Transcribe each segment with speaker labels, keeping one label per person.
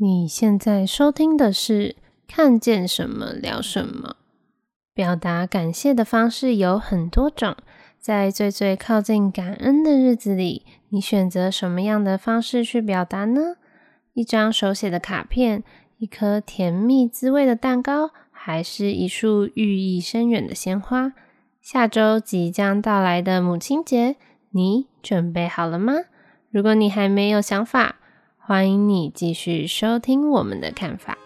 Speaker 1: 你现在收听的是《看见什么聊什么》。表达感谢的方式有很多种，在最最靠近感恩的日子里，你选择什么样的方式去表达呢？一张手写的卡片，一颗甜蜜滋味的蛋糕，还是一束寓意深远的鲜花？下周即将到来的母亲节，你准备好了吗？如果你还没有想法，欢迎你继续收听我们的看法。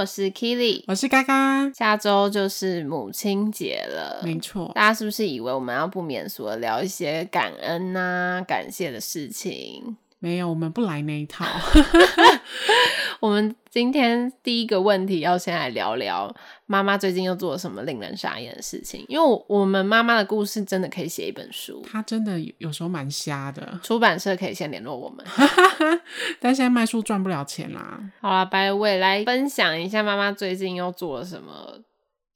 Speaker 1: 我是 Kili，
Speaker 2: 我是嘎嘎。
Speaker 1: 下周就是母亲节了，
Speaker 2: 没错。
Speaker 1: 大家是不是以为我们要不免俗的聊一些感恩啊、感谢的事情？
Speaker 2: 没有，我们不来那一套。
Speaker 1: 我们今天第一个问题要先来聊聊妈妈最近又做了什么令人傻眼的事情。因为我，我们妈妈的故事真的可以写一本书，
Speaker 2: 她真的有时候蛮瞎的。
Speaker 1: 出版社可以先联络我们，
Speaker 2: 但现在卖书赚不了钱啦。
Speaker 1: 好啦，白伟来分享一下妈妈最近又做了什么，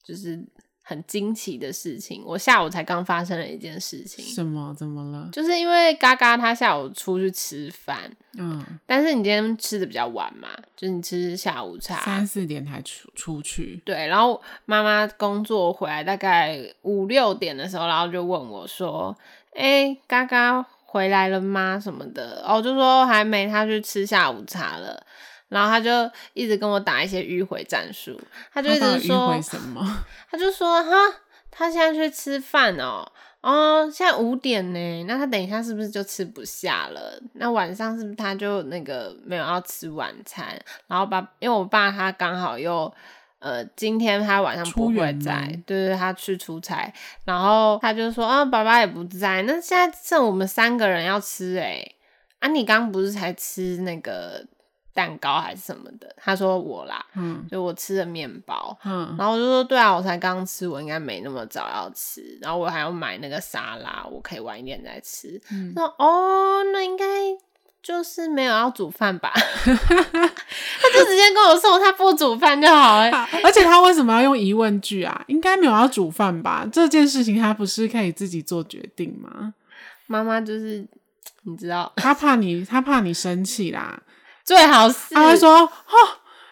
Speaker 1: 就是。很惊奇的事情，我下午才刚发生了一件事情。
Speaker 2: 什么？怎么了？
Speaker 1: 就是因为嘎嘎他下午出去吃饭，
Speaker 2: 嗯，
Speaker 1: 但是你今天吃的比较晚嘛，就是你吃下午茶，
Speaker 2: 三四点才出出去。
Speaker 1: 对，然后妈妈工作回来大概五六点的时候，然后就问我说：“哎、欸，嘎嘎回来了吗？什么的？”哦，就说还没，他去吃下午茶了。然后他就一直跟我打一些迂回战术，他就一直说
Speaker 2: 迂回什么？
Speaker 1: 他就说哈，他现在去吃饭哦，哦，现在五点呢，那他等一下是不是就吃不下了？那晚上是不是他就那个没有要吃晚餐？然后爸，因为我爸他刚好又呃，今天他晚上不会在，对对，他去出差，然后他就说啊，爸爸也不在，那现在剩我们三个人要吃诶，啊，你刚不是才吃那个？蛋糕还是什么的，他说我啦，嗯，就我吃的面包，嗯，然后我就说对啊，我才刚吃，我应该没那么早要吃，然后我还要买那个沙拉，我可以晚一点再吃。嗯，说哦，那应该就是没有要煮饭吧？他就直接跟我说他不煮饭就好了，
Speaker 2: 而且他为什么要用疑问句啊？应该没有要煮饭吧？这件事情他不是可以自己做决定吗？
Speaker 1: 妈妈就是你知道，
Speaker 2: 他怕你，他怕你生气啦。
Speaker 1: 最好是
Speaker 2: 他会说：“哦，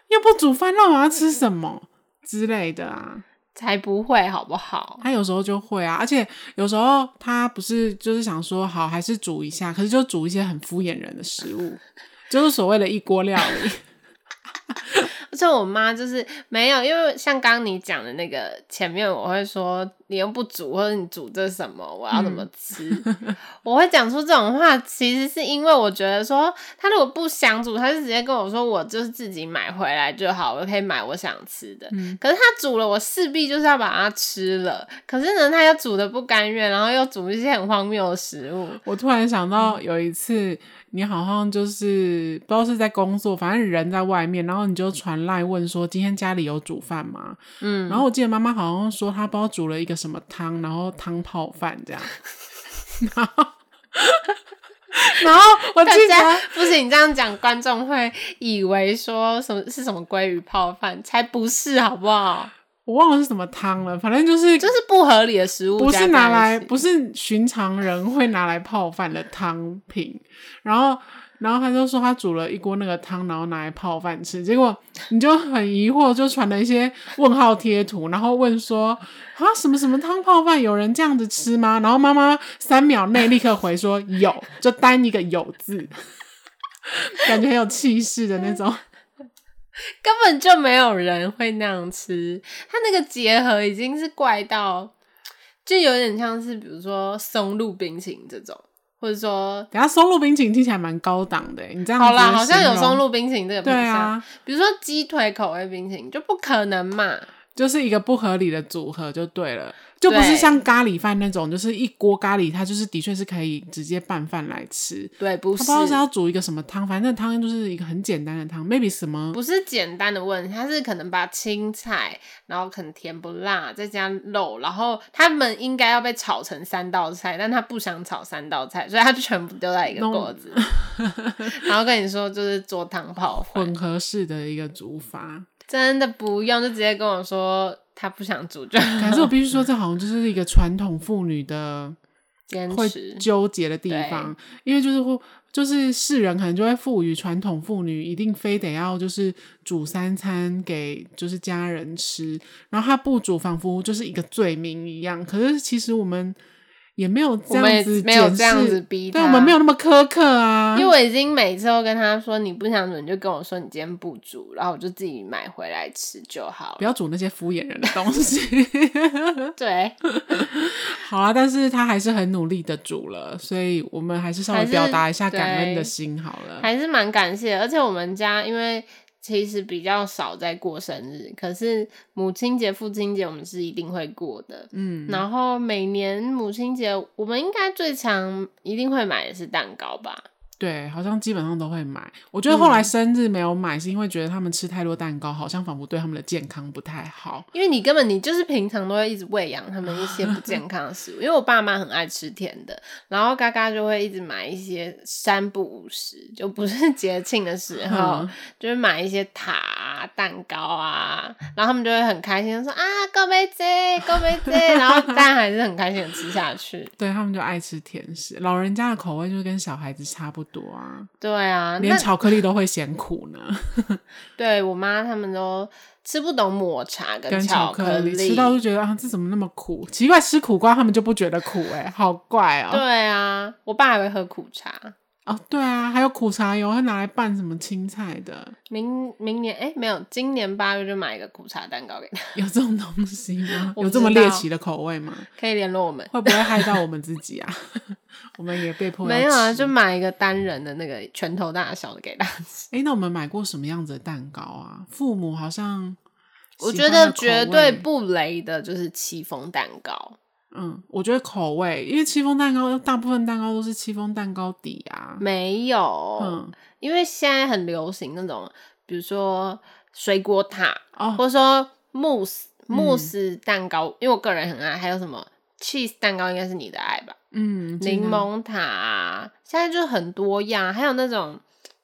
Speaker 2: 又不煮饭，那我要吃什么之类的啊？”
Speaker 1: 才不会，好不好？
Speaker 2: 他有时候就会啊，而且有时候他不是就是想说好，还是煮一下，可是就煮一些很敷衍人的食物，就是所谓的一锅料理。
Speaker 1: 而且我妈就是没有，因为像刚刚你讲的那个前面，我会说你又不煮，或者你煮这什么，我要怎么吃？嗯、我会讲出这种话，其实是因为我觉得说他如果不想煮，他就直接跟我说，我就是自己买回来就好，我可以买我想吃的。嗯、可是他煮了，我势必就是要把它吃了。可是呢，他又煮的不甘愿，然后又煮一些很荒谬的食物。
Speaker 2: 我突然想到有一次。你好像就是不知道是在工作，反正人在外面，然后你就传赖问说今天家里有煮饭吗？嗯，然后我记得妈妈好像说她不知道煮了一个什么汤，然后汤泡饭这样，然后 然后我记得
Speaker 1: 不是，你这样讲观众会以为说什么是什么鲑鱼泡饭，才不是好不好？
Speaker 2: 我忘了是什么汤了，反正就是
Speaker 1: 就是不合理的食物，
Speaker 2: 不是拿来，不是寻常人会拿来泡饭的汤品。然后，然后他就说他煮了一锅那个汤，然后拿来泡饭吃。结果你就很疑惑，就传了一些问号贴图，然后问说啊，什么什么汤泡饭，有人这样子吃吗？然后妈妈三秒内立刻回说有，就单一个有字，感觉很有气势的那种。
Speaker 1: 根本就没有人会那样吃，它那个结合已经是怪到，就有点像是比如说松露冰淇淋这种，或者说
Speaker 2: 等下松露冰淇淋听起来蛮高档的，你这样子
Speaker 1: 好啦，好像有松露冰淇淋这个
Speaker 2: 对啊，
Speaker 1: 比如说鸡腿口味冰淇淋就不可能嘛，
Speaker 2: 就是一个不合理的组合就对了，就不是像咖喱饭那种，就是一锅咖喱，它就是的确是可以直接拌饭来吃。
Speaker 1: 对，不是，
Speaker 2: 他不知道是要煮一个什么汤，反正汤就是一个很简单的汤，maybe 什么？
Speaker 1: 不是简单的问题，他是可能把青菜，然后可能甜不辣，再加肉，然后他们应该要被炒成三道菜，但他不想炒三道菜，所以他就全部丢在一个锅子. 然后跟你说就是做汤泡饭，
Speaker 2: 混合式的一个煮法。
Speaker 1: 真的不用，就直接跟我说他不想煮就好。
Speaker 2: 可是我必须说，这好像就是一个传统妇女的
Speaker 1: 坚持
Speaker 2: 会纠结的地方，因为就是会，就是世人可能就会赋予传统妇女一定非得要就是煮三餐给就是家人吃，然后她不煮，仿佛就是一个罪名一样。可是其实我们。也没有这样子，
Speaker 1: 没有这样子逼他，
Speaker 2: 对，我们没有那么苛刻啊。
Speaker 1: 因为我已经每次都跟他说，你不想煮，你就跟我说你今天不煮，然后我就自己买回来吃就好。
Speaker 2: 不要煮那些敷衍人的东西。
Speaker 1: 对，
Speaker 2: 好啊，但是他还是很努力的煮了，所以我们还是稍微表达一下感恩的心好了。
Speaker 1: 还是蛮感谢，而且我们家因为。其实比较少在过生日，可是母亲节、父亲节我们是一定会过的。嗯，然后每年母亲节，我们应该最常一定会买的是蛋糕吧。
Speaker 2: 对，好像基本上都会买。我觉得后来生日没有买，是因为觉得他们吃太多蛋糕，好像仿佛对他们的健康不太好。
Speaker 1: 因为你根本你就是平常都会一直喂养他们一些不健康的食物。因为我爸妈很爱吃甜的，然后嘎嘎就会一直买一些三不五时，就不是 节庆的时候，嗯、就是买一些塔、啊、蛋糕啊，然后他们就会很开心说啊，高杯子，高杯子，然后但还是很开心的吃下去。
Speaker 2: 对，他们就爱吃甜食，老人家的口味就跟小孩子差不多。多啊，
Speaker 1: 对啊，
Speaker 2: 连巧克力都会嫌苦呢。
Speaker 1: 对我妈他们都吃不懂抹茶跟巧克力，克力
Speaker 2: 吃到就觉得啊，这怎么那么苦？奇怪，吃苦瓜他们就不觉得苦，哎，好怪哦。
Speaker 1: 对啊，我爸还会喝苦茶。
Speaker 2: 哦，对啊，还有苦茶油，会拿来拌什么青菜的。
Speaker 1: 明明年哎，没有，今年八月就买一个苦茶蛋糕给他。
Speaker 2: 有这种东西吗？有这么猎奇的口味吗？
Speaker 1: 可以联络我们。
Speaker 2: 会不会害到我们自己啊？我们也被迫
Speaker 1: 没有啊，就买一个单人的那个拳头大小的给他吃。
Speaker 2: 哎，那我们买过什么样子的蛋糕啊？父母好像
Speaker 1: 我觉得绝对不雷的就是戚风蛋糕。
Speaker 2: 嗯，我觉得口味，因为戚风蛋糕大部分蛋糕都是戚风蛋糕底啊，
Speaker 1: 没有，嗯，因为现在很流行那种，比如说水果塔，哦，或者说慕斯慕斯蛋糕，嗯，因为我个人很爱，还有什么 cheese 蛋糕，应该是你的爱吧，
Speaker 2: 嗯，
Speaker 1: 柠檬塔啊，现在就很多样，还有那种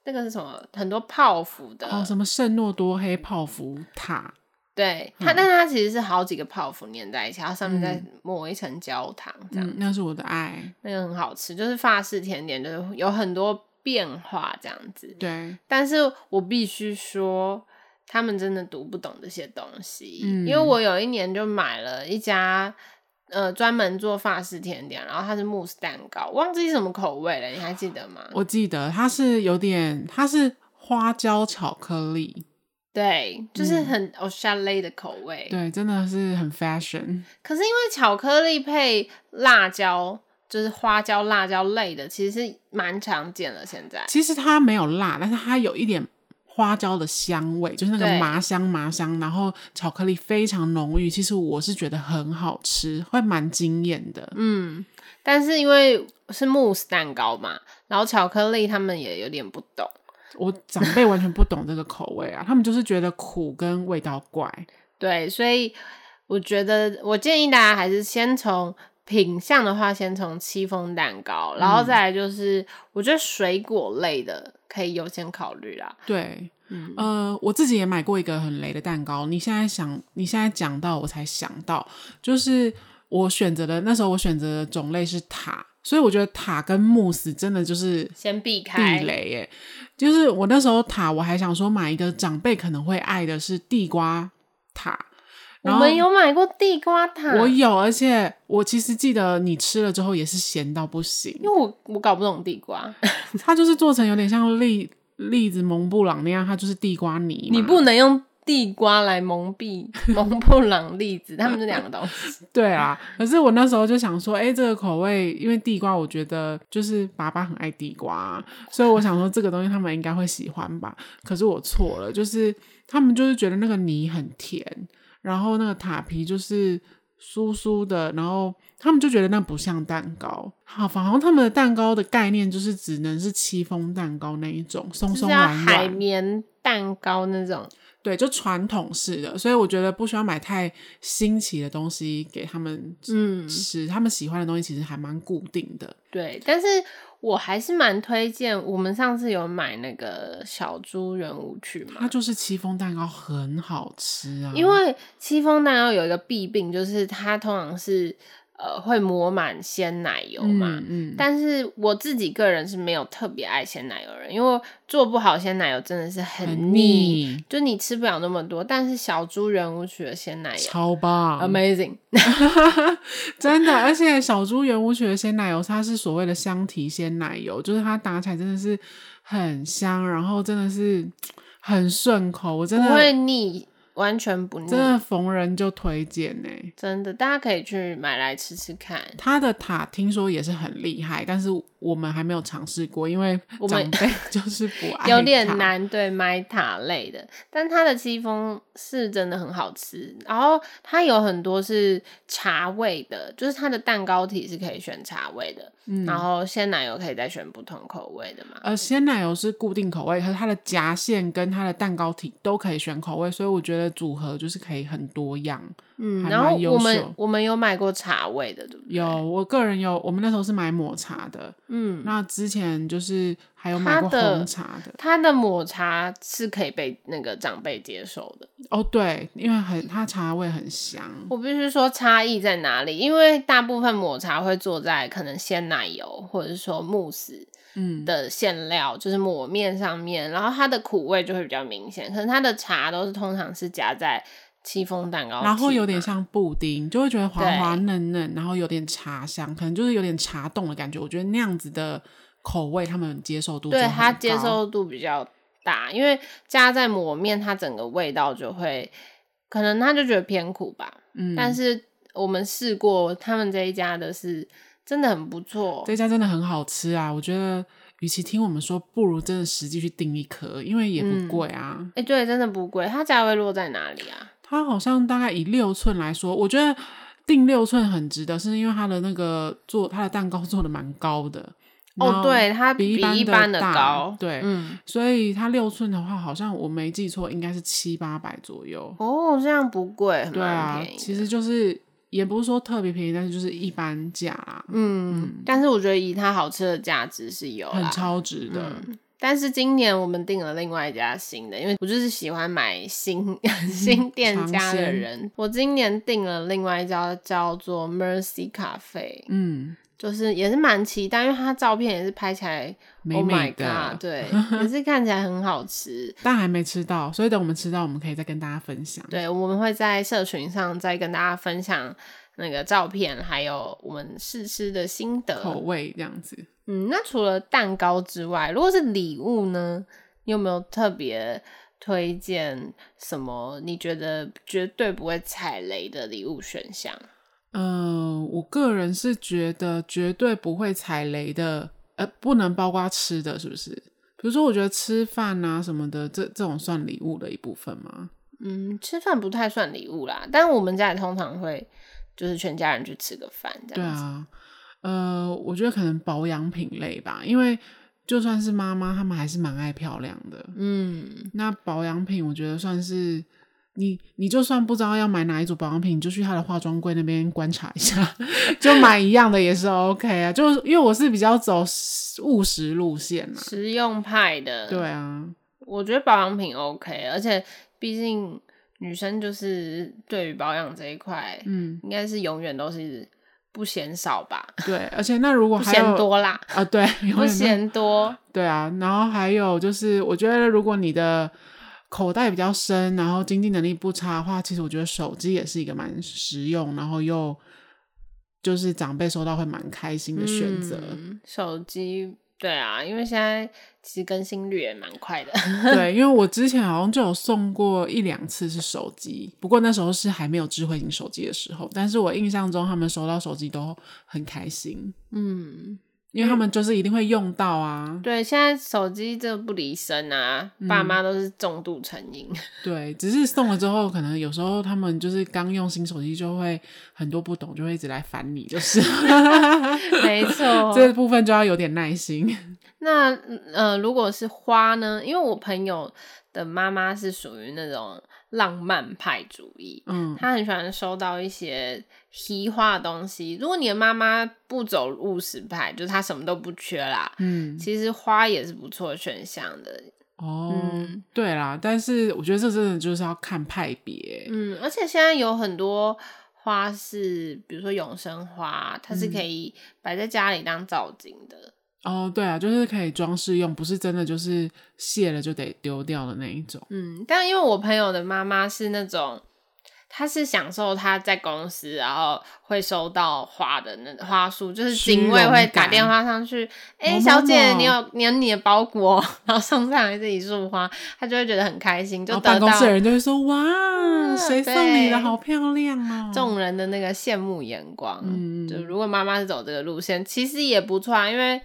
Speaker 1: 那个是什么，很多泡芙的，
Speaker 2: 哦，什么圣诺多黑泡芙塔。
Speaker 1: 对它，嗯、但是它其实是好几个泡芙粘在一起，然后上面再抹一层焦糖，这样、嗯。
Speaker 2: 那是我的爱，
Speaker 1: 那个很好吃，就是法式甜点，就是有很多变化这样子。
Speaker 2: 对，
Speaker 1: 但是我必须说，他们真的读不懂这些东西，
Speaker 2: 嗯、
Speaker 1: 因为我有一年就买了一家呃专门做法式甜点，然后它是慕斯蛋糕，忘记什么口味了，你还记得吗？
Speaker 2: 我记得它是有点，它是花椒巧克力。
Speaker 1: 对，就是很 au chalet 的口味。
Speaker 2: 嗯，对，真的是很 fashion。
Speaker 1: 可是因为巧克力配辣椒，就是花椒、辣椒类的，其实是蛮常见的。现在
Speaker 2: 其实它没有辣，但是它有一点花椒的香味，就是那个麻香麻香，然后巧克力非常浓郁。其实我是觉得很好吃，会蛮惊艳的。
Speaker 1: 嗯，但是因为是慕斯蛋糕嘛，然后巧克力他们也有点不懂。
Speaker 2: 我长辈完全不懂这个口味啊，他们就是觉得苦跟味道怪。
Speaker 1: 对，所以我觉得我建议大家还是先从品相的话，先从戚风蛋糕，然后再来就是我觉得水果类的可以优先考虑啦。
Speaker 2: 对，嗯，呃，我自己也买过一个很雷的蛋糕，你现在想，你现在讲到我才想到，就是我选择的那时候我选择的种类是塔。所以我觉得塔跟慕斯真的就是
Speaker 1: 先避开
Speaker 2: 地雷耶。就是我那时候塔，我还想说买一个长辈可能会爱的是地瓜塔。
Speaker 1: 我们有买过地瓜塔，
Speaker 2: 我有，而且我其实记得你吃了之后也是咸到不行，
Speaker 1: 因为我我搞不懂地瓜，
Speaker 2: 它就是做成有点像栗栗子蒙布朗那样，它就是地瓜泥。
Speaker 1: 你不能用。地瓜来蒙蔽 蒙布朗栗子，他们是两个东西。
Speaker 2: 对啊，可是我那时候就想说，哎、欸，这个口味，因为地瓜，我觉得就是爸爸很爱地瓜，所以我想说这个东西他们应该会喜欢吧。可是我错了，就是他们就是觉得那个泥很甜，然后那个塔皮就是酥酥的，然后他们就觉得那不像蛋糕。好，反正他们的蛋糕的概念就是只能是戚风蛋糕那一种，松松软软，
Speaker 1: 海绵蛋糕那种。
Speaker 2: 对，就传统式的，所以我觉得不需要买太新奇的东西给他们吃，嗯，他们喜欢的东西其实还蛮固定的。
Speaker 1: 对，但是我还是蛮推荐。我们上次有买那个小猪圆舞曲嘛，
Speaker 2: 它就是戚风蛋糕很好吃啊。
Speaker 1: 因为戚风蛋糕有一个弊病，就是它通常是。呃，会抹满鲜奶油嘛？嗯，嗯，但是我自己个人是没有特别爱鲜奶油的人，因为做不好鲜奶油真的是很腻，很，就你吃不了那么多。但是小猪圆舞曲的鲜奶油
Speaker 2: 超棒
Speaker 1: ，amazing，
Speaker 2: 真的！而且小猪圆舞曲的鲜奶油，它是所谓的香提鲜奶油，就是它打起来真的是很香，然后真的是很顺口，我真的
Speaker 1: 不会腻。完全不腻，
Speaker 2: 真的逢人就推荐呢。
Speaker 1: 真的，大家可以去买来吃吃看。
Speaker 2: 它的塔听说也是很厉害，但是我们还没有尝试过，因为我们 就是不爱，
Speaker 1: 有点难对买塔类的。但它的戚风是真的很好吃，然后它有很多是茶味的，就是它的蛋糕体是可以选茶味的。嗯，然后鲜奶油可以再选不同口味的嘛？
Speaker 2: 呃，鲜奶油是固定口味，可是它的夹馅跟它的蛋糕体都可以选口味，所以我觉得组合就是可以很多样。
Speaker 1: 嗯，然后我们我们有买过茶味的，对不对？
Speaker 2: 有，我个人有，我们那时候是买抹茶的。嗯，那之前就是还有买过红茶的。
Speaker 1: 它的抹茶是可以被那个长辈接受的。
Speaker 2: 哦，对，因为很它茶味很香。
Speaker 1: 我必须说差异在哪里？因为大部分抹茶会做在可能鲜奶油或者是说慕斯嗯的馅料，嗯、就是抹面上面，然后它的苦味就会比较明显。可能它的茶都是通常是夹在戚风蛋糕，
Speaker 2: 然后有点像布丁，就会觉得滑滑嫩嫩，然后有点茶香，可能就是有点茶冻的感觉。我觉得那样子的口味，他们接受度对
Speaker 1: 它接受度比较大，因为加在抹面，它整个味道就会，可能他就觉得偏苦吧。嗯，但是我们试过他们这一家的是真的很不错，
Speaker 2: 这家真的很好吃啊！我觉得与其听我们说，不如真的实际去订一颗，因为也不贵啊。
Speaker 1: 哎、嗯欸，对，真的不贵。它价位落在哪里啊？
Speaker 2: 它好像大概以六寸来说，我觉得订六寸很值得，是因为它的那个做它的蛋糕 做的蛮高的。
Speaker 1: 哦，对，它
Speaker 2: 比一般的，
Speaker 1: 高，
Speaker 2: 对，嗯，所以它六寸的话，好像我没记错，应该是七八百左右。
Speaker 1: 哦，这样不贵，
Speaker 2: 对啊，其实就是也不是说特别便宜，但是就是一般价啦。
Speaker 1: 嗯，嗯，但是我觉得以它好吃的价值是有
Speaker 2: 很超值的。
Speaker 1: 嗯但是今年我们订了另外一家新的，因为我就是喜欢买新 新店家的人。嗯、我今年订了另外一家叫做 Mercy Cafe，嗯，就是也是蛮期待，因为它照片也是拍起来美美的，Oh my God，对，也是看起来很好吃，
Speaker 2: 但还没吃到，所以等我们吃到，我们可以再跟大家分享。
Speaker 1: 对，我们会在社群上再跟大家分享那个照片，还有我们试吃的心得
Speaker 2: 口味这样子。
Speaker 1: 嗯，那除了蛋糕之外，如果是礼物呢？你有没有特别推荐什么？你觉得绝对不会踩雷的礼物选项？
Speaker 2: 嗯、呃，我个人是觉得绝对不会踩雷的，呃，不能包括吃的是不是？比如说，我觉得吃饭啊什么的，这这种算礼物的一部分吗？
Speaker 1: 嗯，吃饭不太算礼物啦，但我们家也通常会就是全家人去吃个饭这样子。
Speaker 2: 对啊。呃，我觉得可能保养品类吧，因为就算是妈妈，他们还是蛮爱漂亮的。嗯，那保养品我觉得算是你，你就算不知道要买哪一组保养品，你就去她的化妆柜那边观察一下，就买一样的也是 OK 啊。就因为我是比较走务实路线嘛，
Speaker 1: 实用派的。
Speaker 2: 对啊，
Speaker 1: 我觉得保养品 OK，而且毕竟女生就是对于保养这一块，嗯，应该是永远都是。不嫌少吧？
Speaker 2: 对，而且那如果
Speaker 1: 还嫌多啦
Speaker 2: 啊，对，
Speaker 1: 不嫌多，
Speaker 2: 对啊。然后还有就是，我觉得如果你的口袋比较深，然后经济能力不差的话，其实我觉得手机也是一个蛮实用，然后又就是长辈收到会蛮开心的选择。
Speaker 1: 嗯，手机。对啊，因为现在其实更新率也蛮快的。
Speaker 2: 对，因为我之前好像就有送过一两次是手机，不过那时候是还没有智慧型手机的时候。但是我印象中他们收到手机都很开心。
Speaker 1: 嗯，
Speaker 2: 因为他们就是一定会用到啊。
Speaker 1: 对，现在手机这不离身啊，嗯、爸妈都是重度成瘾。
Speaker 2: 对，只是送了之后，可能有时候他们就是刚用新手机，就会很多不懂，就会一直来烦你，就是。
Speaker 1: 没错，
Speaker 2: 这部分就要有点耐心。
Speaker 1: 那呃，如果是花呢？因为我朋友的妈妈是属于那种浪漫派主义，嗯，她很喜欢收到一些奇花的东西。如果你的妈妈不走务实派，就是她什么都不缺啦，嗯，其实花也是不错选项的。
Speaker 2: 哦，嗯、对啦，但是我觉得这真的就是要看派别，
Speaker 1: 嗯，而且现在有很多花是，比如说永生花，它是可以摆在家里当造景的。
Speaker 2: 哦，对啊，就是可以装饰用，不是真的就是谢了就得丢掉的那一种。
Speaker 1: 嗯，但因为我朋友的妈妈是那种，她是享受他在公司，然后会收到花的那花束，就是警卫会打电话上去，哎、欸，小姐，你有你有你的包裹，然后送上来这一束花，他就会觉得很开心，就得到。
Speaker 2: 办公室的人就会说，哇，谁、嗯、送你的，好漂亮啊，
Speaker 1: 众人的那个羡慕眼光。嗯，就如果妈妈是走这个路线，其实也不错啊，因为。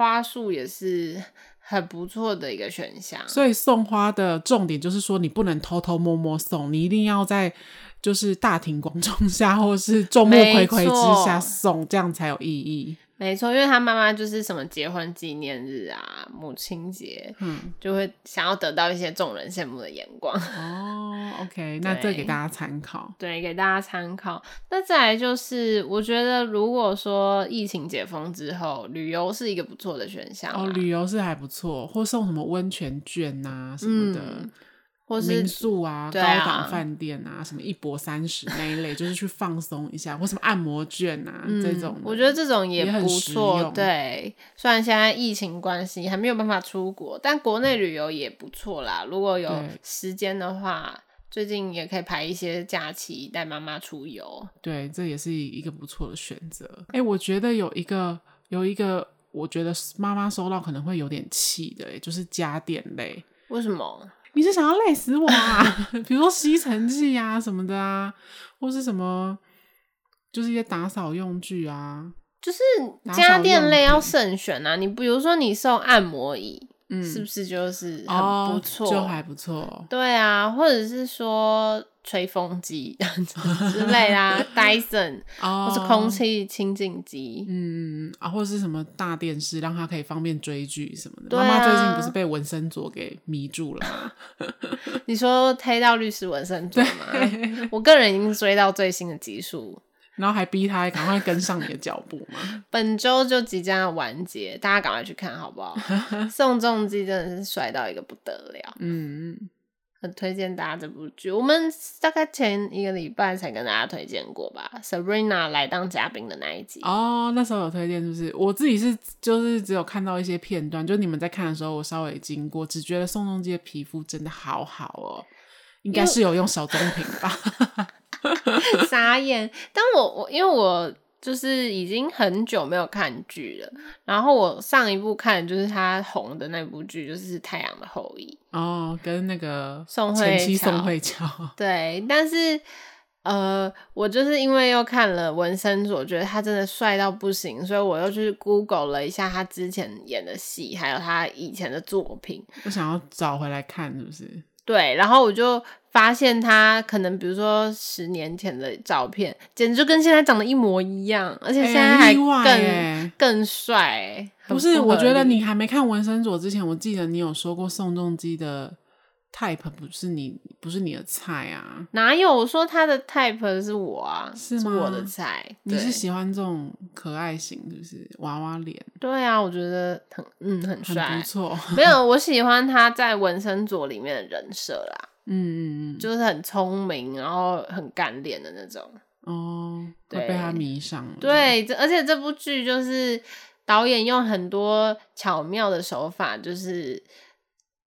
Speaker 1: 花束也是很不错的一个选项，
Speaker 2: 所以送花的重点就是说，你不能偷偷摸摸送，你一定要在就是大庭广众下，或是众目睽睽之下送，这样才有意义。
Speaker 1: 没错，因为他妈妈就是什么结婚纪念日啊、母亲节，嗯，就会想要得到一些众人羡慕的眼光。
Speaker 2: 哦，OK，那这给大家参考。
Speaker 1: 对，给大家参考。那再来就是，我觉得如果说疫情解封之后，旅游是一个不错的选项。
Speaker 2: 哦，旅游是还不错，或送什么温泉券啊什么的。嗯或是民宿啊，啊高档饭店啊，什么一泊三十那一类，就是去放松一下，或什么按摩券啊、嗯、这种，
Speaker 1: 我觉得这种也不错。对，虽然现在疫情关系还没有办法出国，但国内旅游也不错啦。如果有时间的话，最近也可以排一些假期带妈妈出游。
Speaker 2: 对，这也是一个不错的选择。哎、欸，我觉得有一个有一个，我觉得妈妈收到可能会有点气的，就是家电类。
Speaker 1: 为什么？
Speaker 2: 你是想要累死我啊？比如说吸尘器啊什么的啊，或是什么，就是一些打扫用具啊，
Speaker 1: 就是家电类要慎选啊。你比如说你送按摩椅。嗯，是不是就是很不错，哦，
Speaker 2: 就还不错。
Speaker 1: 对啊，或者是说吹风机之类啊，Dyson，哦，或是空气清净机，
Speaker 2: 嗯啊，或者是什么大电视，让他可以方便追剧什么的。妈妈，啊，最近不是被纹身佐给迷住了吗？
Speaker 1: 你说推到律师纹身佐吗？我个人已经追到最新的集数。
Speaker 2: 然后还逼他赶快跟上你的脚步嘛。
Speaker 1: 本周就即将要完结，大家赶快去看好不好？宋仲基真的是帅到一个不得了，嗯，很推荐大家这部剧。我们大概前一个礼拜才跟大家推荐过吧，Sabrina 来当嘉宾的那一集。
Speaker 2: 哦，那时候有推荐是不是？我自己是就是只有看到一些片段，就你们在看的时候，我稍微经过，只觉得宋仲基的皮肤真的好好哦，应该是有用小棕瓶吧。
Speaker 1: 傻眼！但我我因为我就是已经很久没有看剧了，然后我上一部看的就是他红的那部剧，就是《太阳的后裔》
Speaker 2: 哦，跟那个
Speaker 1: 宋慧乔，
Speaker 2: 宋慧乔。
Speaker 1: 对，但是呃，我就是因为又看了文森佐，觉得他真的帅到不行，所以我又去 Google 了一下他之前演的戏，还有他以前的作品，
Speaker 2: 我想要找回来看，是不是？
Speaker 1: 对，然后我就发现他可能，比如说十年前的照片，简直就跟现在长得一模一样，而且现在还更、欸、更帅。
Speaker 2: 不是，我觉得你还没看《文森佐》之前，我记得你有说过宋仲基的 type 不是你，不是你的菜啊？
Speaker 1: 哪有？我说他的 type 是我啊，是吗？是我的菜。
Speaker 2: 你是喜欢这种可爱型，就是娃娃脸？
Speaker 1: 对啊，我觉得很嗯很帅，
Speaker 2: 很不错。
Speaker 1: 没有，我喜欢他在《文森佐》里面的人设啦。嗯嗯嗯，就是很聪明，然后很干练的那种。
Speaker 2: 哦，对，被他迷上了。
Speaker 1: 对，这而且这部剧就是导演用很多巧妙的手法，就是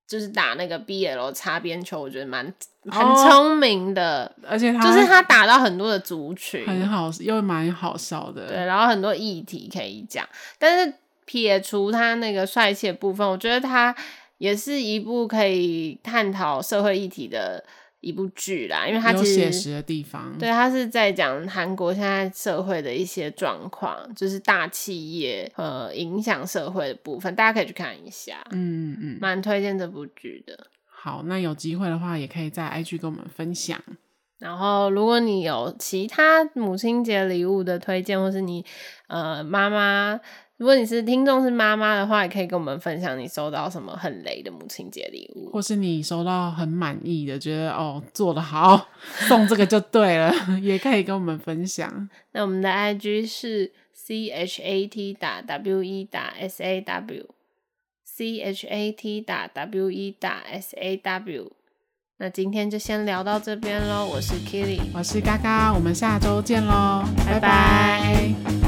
Speaker 1: 就是打那个 BL 擦边球，我觉得蛮很聪明的。
Speaker 2: 哦，而且他
Speaker 1: 就是他打到很多的族群，
Speaker 2: 很好，又蛮好笑的。
Speaker 1: 对，然后很多议题可以讲，但是撇除他那个帅气的部分，我觉得他。也是一部可以探讨社会议题的一部剧啦，因为它
Speaker 2: 有写实的地方。
Speaker 1: 对，它是在讲韩国现在社会的一些状况，就是大企业呃影响社会的部分，大家可以去看一下。嗯嗯嗯，蛮推荐这部剧的。
Speaker 2: 好，那有机会的话，也可以在 IG 跟我们分享。
Speaker 1: 然后，如果你有其他母亲节礼物的推荐，或是你呃妈妈。如果你是听众是妈妈的话，也可以跟我们分享你收到什么很雷的母亲节礼物，
Speaker 2: 或是你收到很满意的，觉得哦做的好，送这个就对了，也可以跟我们分享。
Speaker 1: 那我们的 IG 是 c h a t 打 w e 打 s a w c h a t 打 w e 打 s a w。那今天就先聊到这边喽，我是 Kitty，
Speaker 2: 我是嘎嘎，我们下周见喽，拜拜。拜拜。